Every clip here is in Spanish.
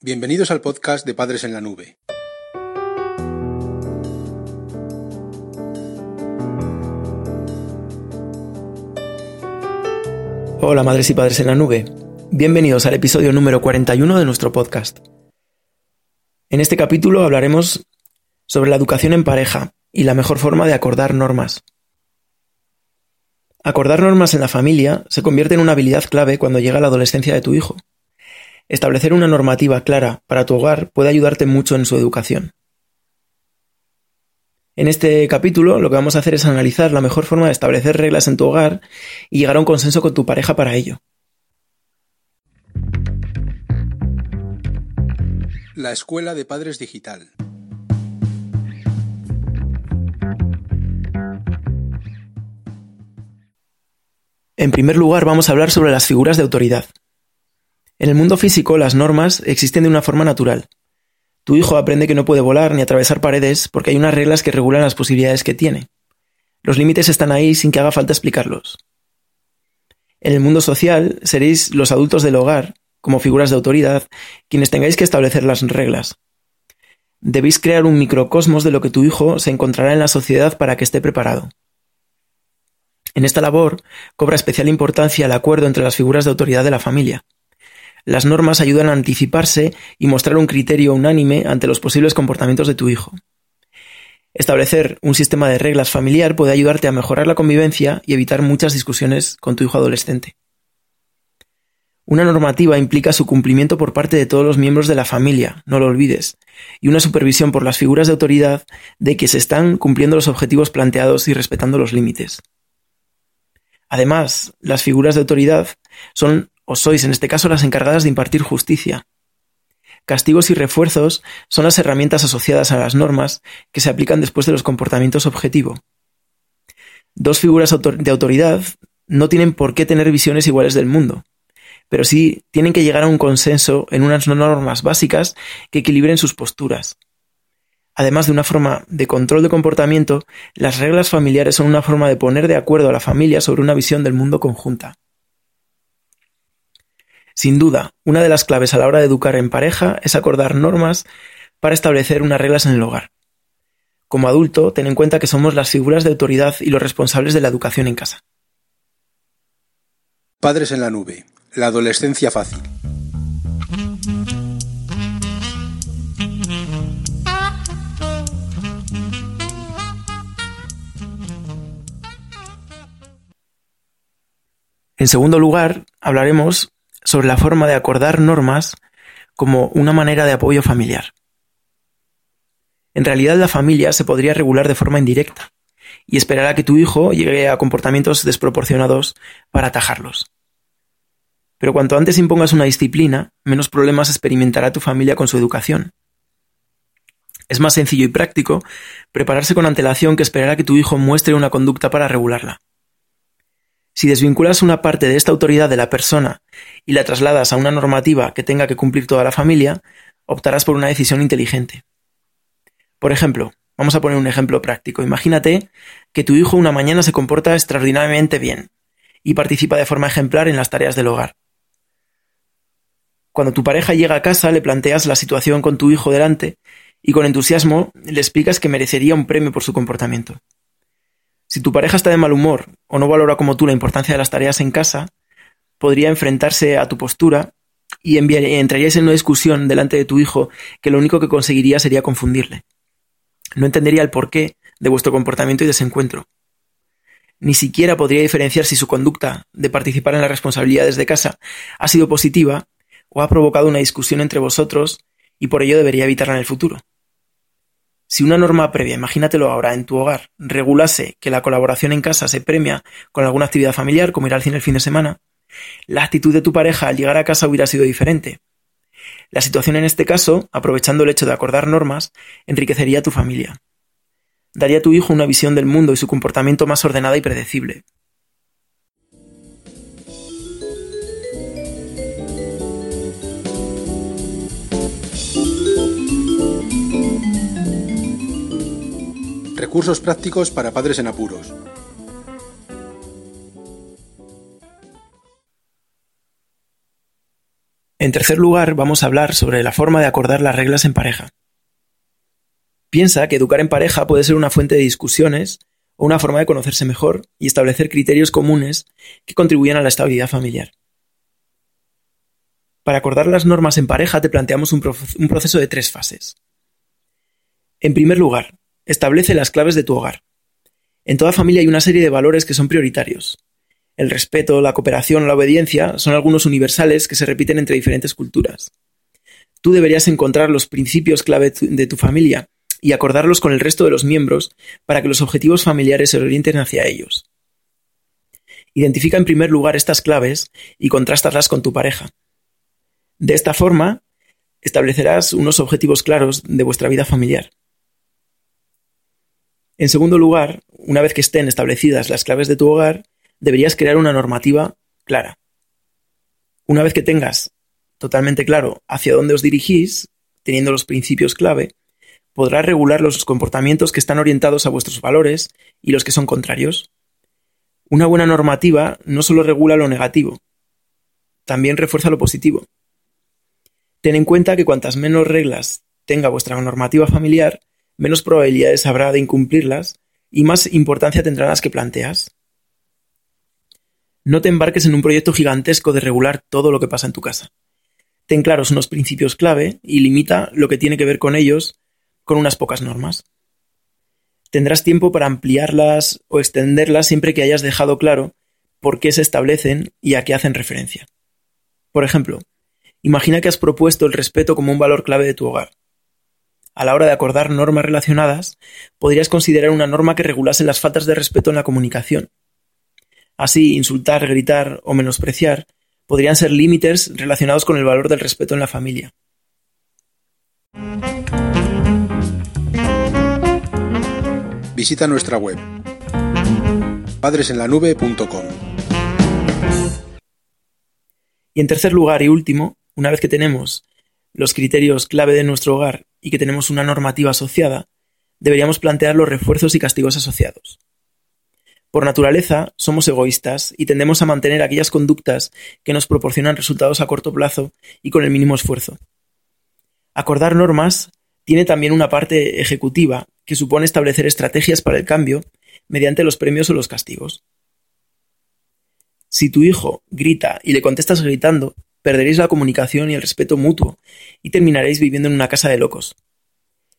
Bienvenidos al podcast de Padres en la Nube. Hola madres y padres en la nube. Bienvenidos al episodio número 41 de nuestro podcast. En este capítulo hablaremos sobre la educación en pareja y la mejor forma de acordar normas. Acordar normas en la familia se convierte en una habilidad clave cuando llega la adolescencia de tu hijo. Establecer una normativa clara para tu hogar puede ayudarte mucho en su educación. En este capítulo lo que vamos a hacer es analizar la mejor forma de establecer reglas en tu hogar y llegar a un consenso con tu pareja para ello. La Escuela de Padres Digital. En primer lugar vamos a hablar sobre las figuras de autoridad. En el mundo físico las normas existen de una forma natural. Tu hijo aprende que no puede volar ni atravesar paredes porque hay unas reglas que regulan las posibilidades que tiene. Los límites están ahí sin que haga falta explicarlos. En el mundo social seréis los adultos del hogar, como figuras de autoridad, quienes tengáis que establecer las reglas. Debéis crear un microcosmos de lo que tu hijo se encontrará en la sociedad para que esté preparado. En esta labor cobra especial importancia el acuerdo entre las figuras de autoridad de la familia. Las normas ayudan a anticiparse y mostrar un criterio unánime ante los posibles comportamientos de tu hijo. Establecer un sistema de reglas familiar puede ayudarte a mejorar la convivencia y evitar muchas discusiones con tu hijo adolescente. Una normativa implica su cumplimiento por parte de todos los miembros de la familia, no lo olvides, y una supervisión por las figuras de autoridad de que se están cumpliendo los objetivos planteados y respetando los límites. Además, las figuras de autoridad son o sois en este caso las encargadas de impartir justicia. Castigos y refuerzos son las herramientas asociadas a las normas que se aplican después de los comportamientos objetivo. Dos figuras de autoridad no tienen por qué tener visiones iguales del mundo, pero sí tienen que llegar a un consenso en unas normas básicas que equilibren sus posturas. Además de una forma de control de comportamiento, las reglas familiares son una forma de poner de acuerdo a la familia sobre una visión del mundo conjunta. Sin duda, una de las claves a la hora de educar en pareja es acordar normas para establecer unas reglas en el hogar. Como adulto, ten en cuenta que somos las figuras de autoridad y los responsables de la educación en casa. Padres en la nube. La adolescencia fácil. En segundo lugar, hablaremos sobre la forma de acordar normas como una manera de apoyo familiar. En realidad la familia se podría regular de forma indirecta y esperar a que tu hijo llegue a comportamientos desproporcionados para atajarlos. Pero cuanto antes impongas una disciplina, menos problemas experimentará tu familia con su educación. Es más sencillo y práctico prepararse con antelación que esperar a que tu hijo muestre una conducta para regularla. Si desvinculas una parte de esta autoridad de la persona y la trasladas a una normativa que tenga que cumplir toda la familia, optarás por una decisión inteligente. Por ejemplo, vamos a poner un ejemplo práctico. Imagínate que tu hijo una mañana se comporta extraordinariamente bien y participa de forma ejemplar en las tareas del hogar. Cuando tu pareja llega a casa le planteas la situación con tu hijo delante y con entusiasmo le explicas que merecería un premio por su comportamiento. Si tu pareja está de mal humor o no valora como tú la importancia de las tareas en casa, podría enfrentarse a tu postura y entraríais en una discusión delante de tu hijo que lo único que conseguiría sería confundirle. No entendería el porqué de vuestro comportamiento y desencuentro. Ni siquiera podría diferenciar si su conducta de participar en las responsabilidades de casa ha sido positiva o ha provocado una discusión entre vosotros y por ello debería evitarla en el futuro. Si una norma previa, imagínatelo ahora, en tu hogar, regulase que la colaboración en casa se premia con alguna actividad familiar, como ir al cine el fin de semana, la actitud de tu pareja al llegar a casa hubiera sido diferente. La situación en este caso, aprovechando el hecho de acordar normas, enriquecería a tu familia. Daría a tu hijo una visión del mundo y su comportamiento más ordenada y predecible. Recursos prácticos para padres en apuros. En tercer lugar, vamos a hablar sobre la forma de acordar las reglas en pareja. Piensa que educar en pareja puede ser una fuente de discusiones o una forma de conocerse mejor y establecer criterios comunes que contribuyan a la estabilidad familiar. Para acordar las normas en pareja te planteamos un, proceso de tres fases. En primer lugar, establece las claves de tu hogar. En toda familia hay una serie de valores que son prioritarios. El respeto, la cooperación, la obediencia son algunos universales que se repiten entre diferentes culturas. Tú deberías encontrar los principios clave de tu familia y acordarlos con el resto de los miembros para que los objetivos familiares se orienten hacia ellos. Identifica en primer lugar estas claves y contrástalas con tu pareja. De esta forma, establecerás unos objetivos claros de vuestra vida familiar. En segundo lugar, una vez que estén establecidas las claves de tu hogar, deberías crear una normativa clara. Una vez que tengas totalmente claro hacia dónde os dirigís, teniendo los principios clave, podrá regular los comportamientos que están orientados a vuestros valores y los que son contrarios. Una buena normativa no solo regula lo negativo, también refuerza lo positivo. Ten en cuenta que cuantas menos reglas tenga vuestra normativa familiar, menos probabilidades habrá de incumplirlas y más importancia tendrán las que planteas. No te embarques en un proyecto gigantesco de regular todo lo que pasa en tu casa. Ten claros unos principios clave y limita lo que tiene que ver con ellos con unas pocas normas. Tendrás tiempo para ampliarlas o extenderlas siempre que hayas dejado claro por qué se establecen y a qué hacen referencia. Por ejemplo, imagina que has propuesto el respeto como un valor clave de tu hogar. A la hora de acordar normas relacionadas, podrías considerar una norma que regulase las faltas de respeto en la comunicación. Así, insultar, gritar o menospreciar podrían ser límites relacionados con el valor del respeto en la familia. visita nuestra web padresenlanube.com. Y en tercer lugar y último, una vez que tenemos los criterios clave de nuestro hogar y que tenemos una normativa asociada, deberíamos plantear los refuerzos y castigos asociados. Por naturaleza, somos egoístas y tendemos a mantener aquellas conductas que nos proporcionan resultados a corto plazo y con el mínimo esfuerzo. Acordar normas tiene también una parte ejecutiva que supone establecer estrategias para el cambio mediante los premios o los castigos. Si tu hijo grita y le contestas gritando, perderéis la comunicación y el respeto mutuo y terminaréis viviendo en una casa de locos.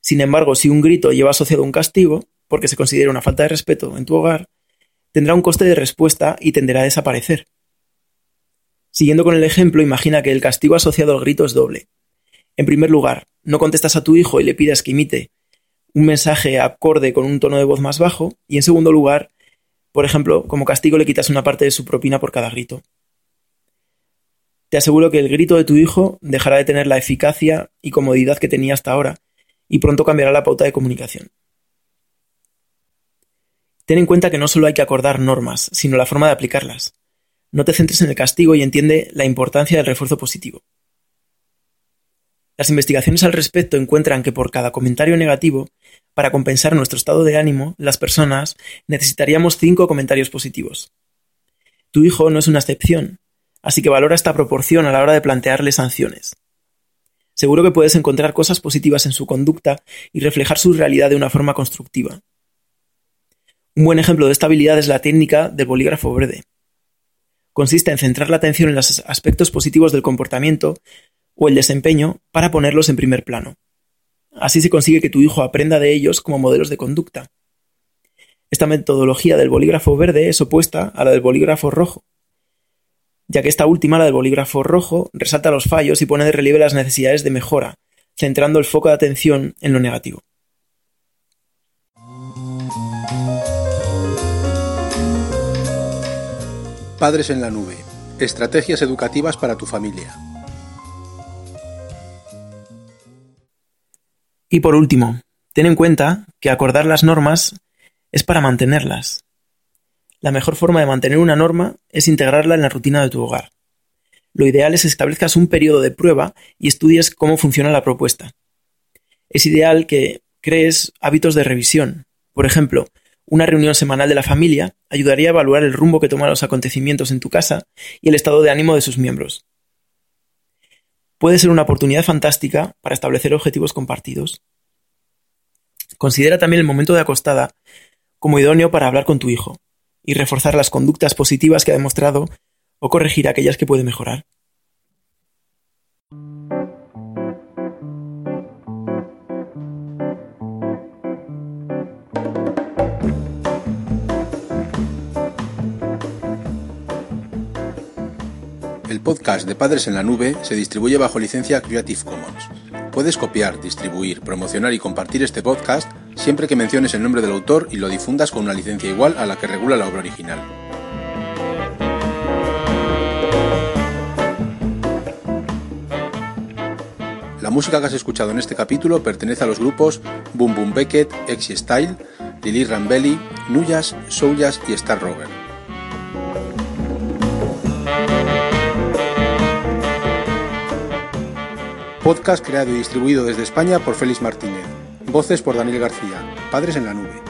Sin embargo, si un grito lleva asociado un castigo, porque se considera una falta de respeto en tu hogar, tendrá un coste de respuesta y tenderá a desaparecer. Siguiendo con el ejemplo, imagina que el castigo asociado al grito es doble. En primer lugar, no contestas a tu hijo y le pidas que imite un mensaje acorde con un tono de voz más bajo y en segundo lugar, por ejemplo, como castigo le quitas una parte de su propina por cada grito. Te aseguro que el grito de tu hijo dejará de tener la eficacia y comodidad que tenía hasta ahora y pronto cambiará la pauta de comunicación. Ten en cuenta que no solo hay que acordar normas, sino la forma de aplicarlas. No te centres en el castigo y entiende la importancia del refuerzo positivo. Las investigaciones al respecto encuentran que por cada comentario negativo, para compensar nuestro estado de ánimo, las personas necesitaríamos cinco comentarios positivos. Tu hijo no es una excepción, así que valora esta proporción a la hora de plantearle sanciones. Seguro que puedes encontrar cosas positivas en su conducta y reflejar su realidad de una forma constructiva. Un buen ejemplo de esta habilidad es la técnica del bolígrafo verde. Consiste en centrar la atención en los aspectos positivos del comportamiento o el desempeño para ponerlos en primer plano. Así se consigue que tu hijo aprenda de ellos como modelos de conducta. Esta metodología del bolígrafo verde es opuesta a la del bolígrafo rojo, ya que esta última, la del bolígrafo rojo, resalta los fallos y pone de relieve las necesidades de mejora, centrando el foco de atención en lo negativo. Padres en la nube. Estrategias educativas para tu familia. Y por último, ten en cuenta que acordar las normas es para mantenerlas. La mejor forma de mantener una norma es integrarla en la rutina de tu hogar. Lo ideal es que establezcas un periodo de prueba y estudies cómo funciona la propuesta. Es ideal que crees hábitos de revisión. Por ejemplo, una reunión semanal de la familia ayudaría a evaluar el rumbo que toman los acontecimientos en tu casa y el estado de ánimo de sus miembros. puede ser una oportunidad fantástica para establecer objetivos compartidos. Considera también el momento de acostada como idóneo para hablar con tu hijo y reforzar las conductas positivas que ha demostrado o corregir aquellas que puede mejorar. El podcast de Padres en la Nube se distribuye bajo licencia Creative Commons. Puedes copiar, distribuir, promocionar y compartir este podcast siempre que menciones el nombre del autor y lo difundas con una licencia igual a la que regula la obra original. La música que has escuchado en este capítulo pertenece a los grupos Boom Boom Beckett, Exy Style, Lily Rambelli, Nuyas, Souljas y Star Rover. Podcast creado y distribuido desde España por Félix Martínez. Voces por Daniel García. Padres en la nube.